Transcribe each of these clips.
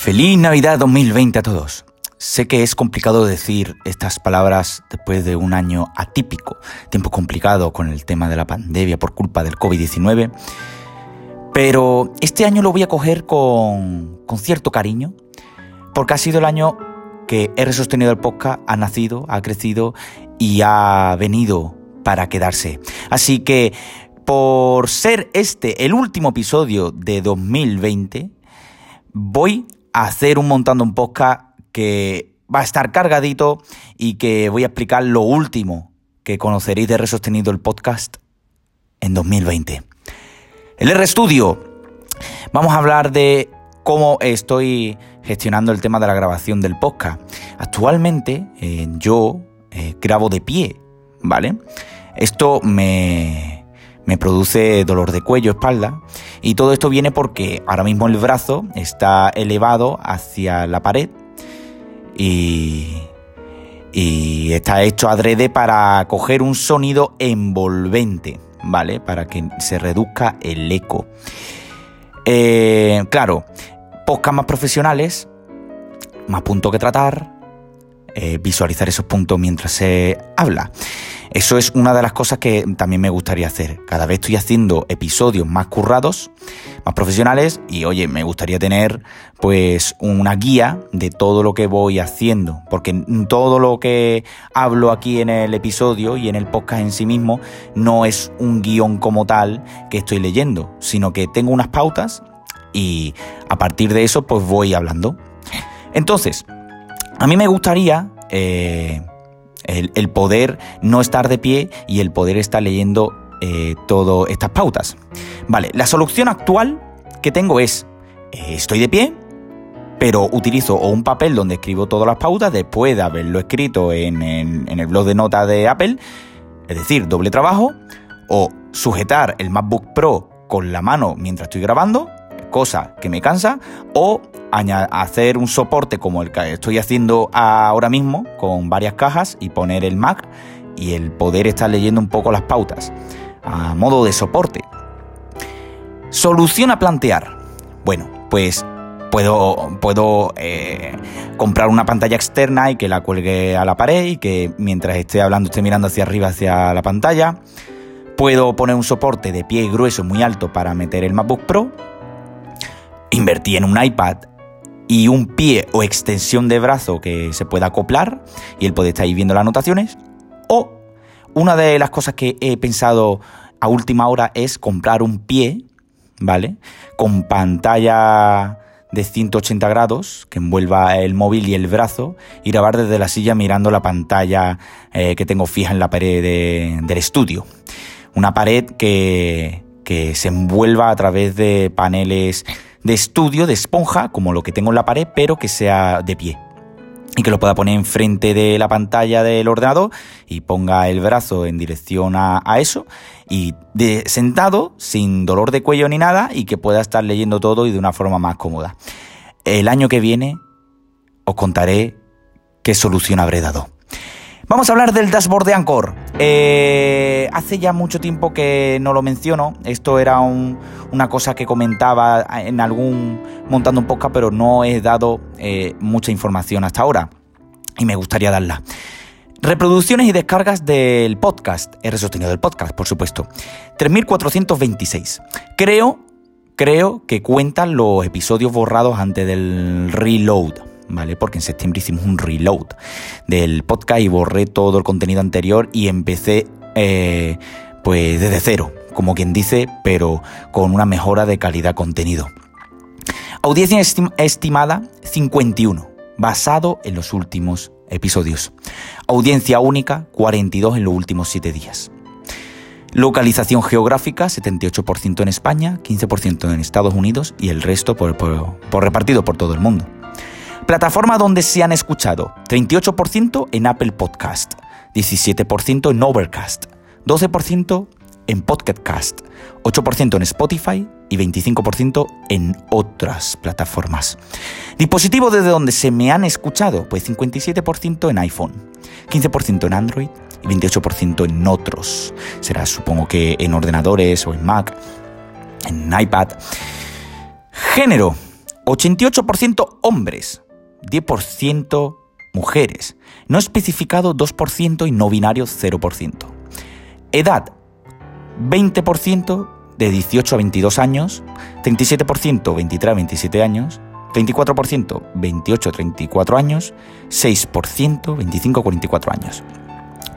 Feliz Navidad 2020 a todos. Sé que es complicado decir estas palabras después de un año atípico, tiempo complicado con el tema de la pandemia por culpa del COVID-19, pero este año lo voy a coger con, con cierto cariño, porque ha sido el año que R Sostenido el Podcast ha nacido, ha crecido y ha venido para quedarse. Así que por ser este el último episodio de 2020, voy hacer un montando un podcast que va a estar cargadito y que voy a explicar lo último que conoceréis de Resostenido el podcast en 2020. El R Studio. Vamos a hablar de cómo estoy gestionando el tema de la grabación del podcast. Actualmente eh, yo eh, grabo de pie, ¿vale? Esto me, me produce dolor de cuello, espalda, y todo esto viene porque ahora mismo el brazo está elevado hacia la pared y, y está hecho adrede para coger un sonido envolvente, ¿vale? Para que se reduzca el eco. Eh, claro, podcast más profesionales, más puntos que tratar, eh, visualizar esos puntos mientras se habla. Eso es una de las cosas que también me gustaría hacer. Cada vez estoy haciendo episodios más currados, más profesionales y oye, me gustaría tener pues una guía de todo lo que voy haciendo, porque todo lo que hablo aquí en el episodio y en el podcast en sí mismo no es un guion como tal que estoy leyendo, sino que tengo unas pautas y a partir de eso pues voy hablando. Entonces, a mí me gustaría eh, el, poder no estar de pie y el poder estar leyendo eh, todas estas pautas. Vale, la solución actual que tengo es, eh, estoy de pie, pero utilizo un papel donde escribo todas las pautas después de haberlo escrito en, en el blog de notas de Apple, es decir, doble trabajo, o sujetar el MacBook Pro con la mano mientras estoy grabando, cosa que me cansa, o hacer un soporte como el que estoy haciendo ahora mismo con varias cajas y poner el Mac y el poder estar leyendo un poco las pautas a modo de soporte. Solución a plantear. Bueno, pues puedo, puedo eh, comprar una pantalla externa y que la cuelgue a la pared y que mientras esté hablando esté mirando hacia arriba hacia la pantalla. Puedo poner un soporte de pie grueso muy alto para meter el MacBook Pro. Invertí en un iPad y un pie o extensión de brazo que se pueda acoplar y él puede estar ahí viendo las anotaciones. O una de las cosas que he pensado a última hora es comprar un pie, ¿vale? Con pantalla de 180 grados que envuelva el móvil y el brazo y grabar desde la silla mirando la pantalla eh, que tengo fija en la pared del estudio. Una pared que, que se envuelva a través de paneles de estudio, de esponja, como lo que tengo en la pared, pero que sea de pie. Y que lo pueda poner enfrente de la pantalla del ordenador y ponga el brazo en dirección a, eso y de, sentado, sin dolor de cuello ni nada, y que pueda estar leyendo todo y de una forma más cómoda. El año que viene os contaré qué solución habré dado. Vamos a hablar del dashboard de Anchor. Eh, hace ya mucho tiempo que no lo menciono. Esto era una cosa que comentaba en algún montando un podcast, pero no he dado eh, mucha información hasta ahora. Y me gustaría darla. Reproducciones y descargas del podcast. He sostenido del podcast, por supuesto. 3426. Creo, creo que cuentan los episodios borrados antes del reload. ¿Vale? Porque en septiembre hicimos un reload del podcast y borré todo el contenido anterior y empecé eh, pues desde cero, como quien dice, pero con una mejora de calidad contenido. Audiencia estimada 51, basado en los últimos episodios. Audiencia única 42 en los últimos 7 días. Localización geográfica, 78% en España, 15% en Estados Unidos y el resto por, repartido por todo el mundo. Plataforma donde se han escuchado 38% en Apple Podcast, 17% en Overcast, 12% en Podcastcast, 8% en Spotify y 25% en otras plataformas. Dispositivo desde donde se me han escuchado, pues 57% en iPhone, 15% en Android y 28% en otros. Será supongo que en ordenadores o en Mac, en iPad. Género 88% hombres, 10% mujeres, no especificado 2% y no binario 0%. Edad 20% de 18 a 22 años, 37% 23 a 27 años, 24% 28 a 34 años, 6% 25 a 44 años.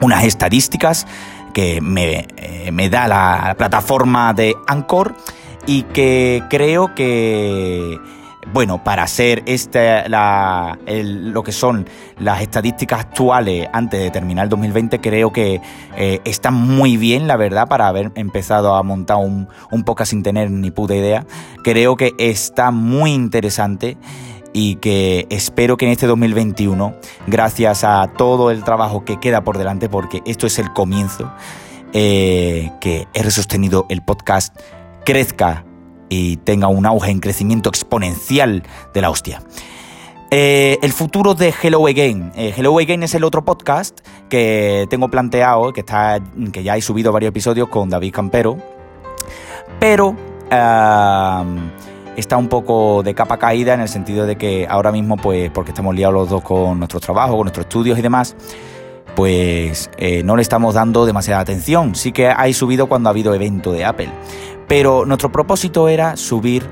Unas estadísticas que me, eh, me da la plataforma de Anchor y que creo que bueno, para hacer este, lo que son las estadísticas actuales antes de terminar el 2020, creo que eh, está muy bien, la verdad, para haber empezado a montar un, un podcast sin tener ni puta idea. Creo que está muy interesante y que espero que en este 2021, gracias a todo el trabajo que queda por delante, porque esto es el comienzo, eh, que he sostenido el podcast crezca y tenga un auge en crecimiento exponencial de la hostia. Eh, el futuro de Hello Again. Eh, Hello Again es el otro podcast que tengo planteado, que, está, que ya he subido varios episodios con David Campero, pero está un poco de capa caída en el sentido de que ahora mismo, pues porque estamos liados los dos con nuestros trabajos, con nuestros estudios y demás, pues eh, no le estamos dando demasiada atención. Sí que hay subido cuando ha habido evento de Apple. Pero nuestro propósito era subir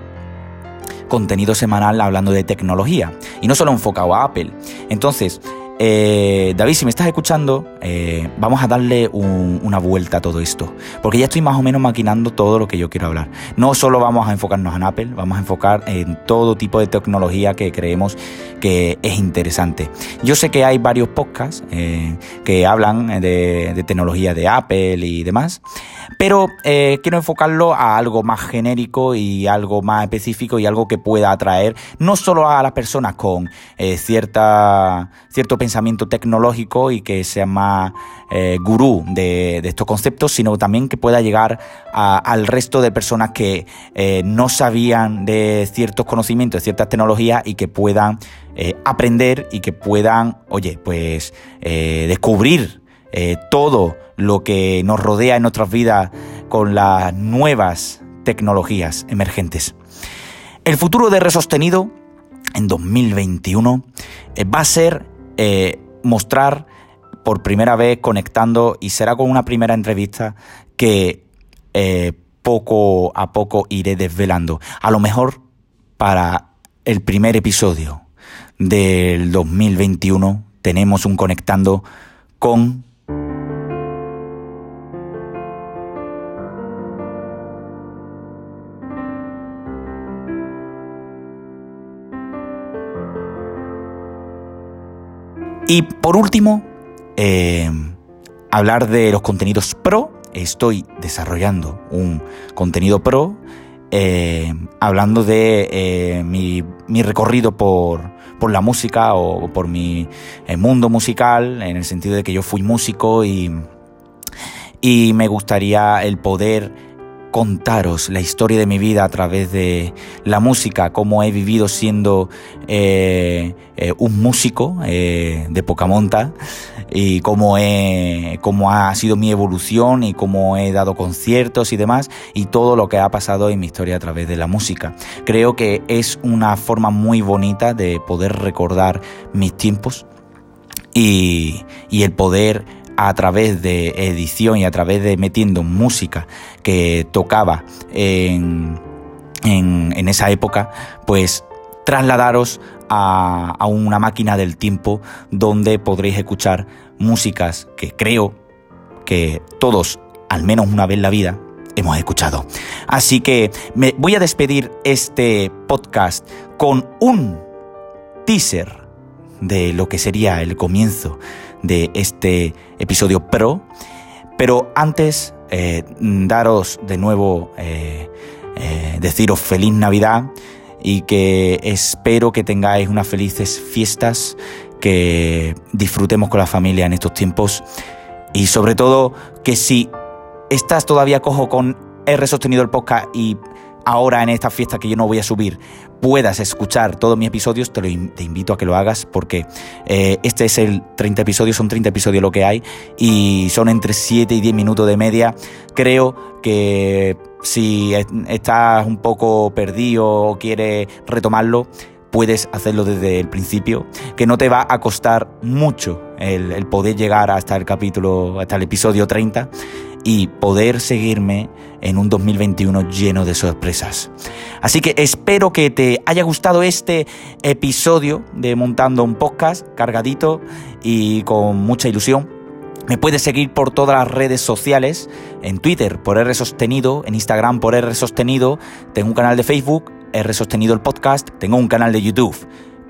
contenido semanal hablando de tecnología y no solo enfocado a Apple. Entonces, eh, David, si me estás escuchando, eh, vamos a darle una vuelta a todo esto, porque ya estoy más o menos maquinando todo lo que yo quiero hablar. No solo vamos a enfocarnos en Apple, vamos a enfocar en todo tipo de tecnología que creemos que es interesante. Yo sé que hay varios podcasts eh, que hablan de, tecnología de Apple y demás, pero quiero enfocarlo a algo más genérico y algo más específico y algo que pueda atraer no solo a las personas con cierta, cierto pensamiento tecnológico y que sea más eh, gurú de, estos conceptos, sino también que pueda llegar al resto de personas que eh, no sabían de ciertos conocimientos, de ciertas tecnologías y que puedan eh, aprender y que puedan, oye, pues descubrir todo lo que nos rodea en nuestras vidas con las nuevas tecnologías emergentes. El futuro de Resostenido en 2021 va a ser mostrar por primera vez conectando y será con una primera entrevista que eh, poco a poco iré desvelando. A lo mejor para el primer episodio del 2021 tenemos un conectando con Y por último, eh, hablar de los contenidos pro. Estoy desarrollando un contenido pro, eh, hablando de eh, mi, recorrido por, por, la música o por mi mundo musical, en el sentido de que yo fui músico y, y me gustaría el poder contaros la historia de mi vida a través de la música, cómo he vivido siendo eh, eh, un músico eh, de poca monta y cómo, he, cómo ha sido mi evolución y cómo he dado conciertos y demás y todo lo que ha pasado en mi historia a través de la música. Creo que es una forma muy bonita de poder recordar mis tiempos y, y el poder a través de edición y a través de metiendo música que tocaba en, en, esa época, pues trasladaros a, a, una máquina del tiempo donde podréis escuchar músicas que creo que todos, al menos una vez en la vida, hemos escuchado. Así que me voy a despedir este podcast con un teaser de lo que sería el comienzo de este episodio pro. Pero antes, eh, daros de nuevo, eh, eh, deciros feliz Navidad y que espero que tengáis unas felices fiestas, que disfrutemos con la familia en estos tiempos y sobre todo que si estás todavía cojo con R sostenido el podcast y ahora en esta fiesta que yo no voy a subir puedas escuchar todos mis episodios, te, lo, invito a que lo hagas porque eh, este es el 30 episodios, son 30 episodios lo que hay y son entre 7 y 10 minutos de media. Creo que si estás un poco perdido o quieres retomarlo, puedes hacerlo desde el principio, que no te va a costar mucho el, el poder llegar hasta el capítulo, hasta el episodio 30 y poder seguirme en un 2021 lleno de sorpresas. Así que espero que te haya gustado este episodio de Montando un Podcast cargadito y con mucha ilusión. Me puedes seguir por todas las redes sociales, en Twitter por R Sostenido, en Instagram por R Sostenido, tengo un canal de Facebook, R Sostenido el Podcast, tengo un canal de YouTube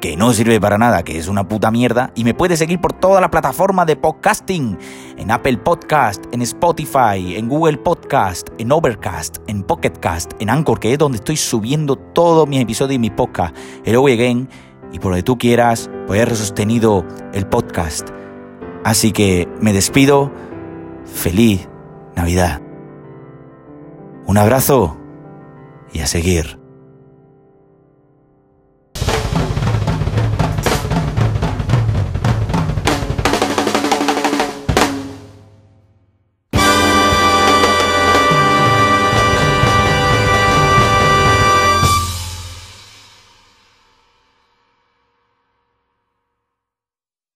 que no sirve para nada, que es una puta mierda, y me puedes seguir por toda la plataforma de podcasting, en Apple Podcast, en Spotify, en Google Podcast, en Overcast, en Pocketcast, en Anchor, que es donde estoy subiendo todos mis episodios y mis podcasts, el Again, y por donde tú quieras, pues he sostenido el podcast. Así que me despido. Feliz Navidad. Un abrazo y a seguir.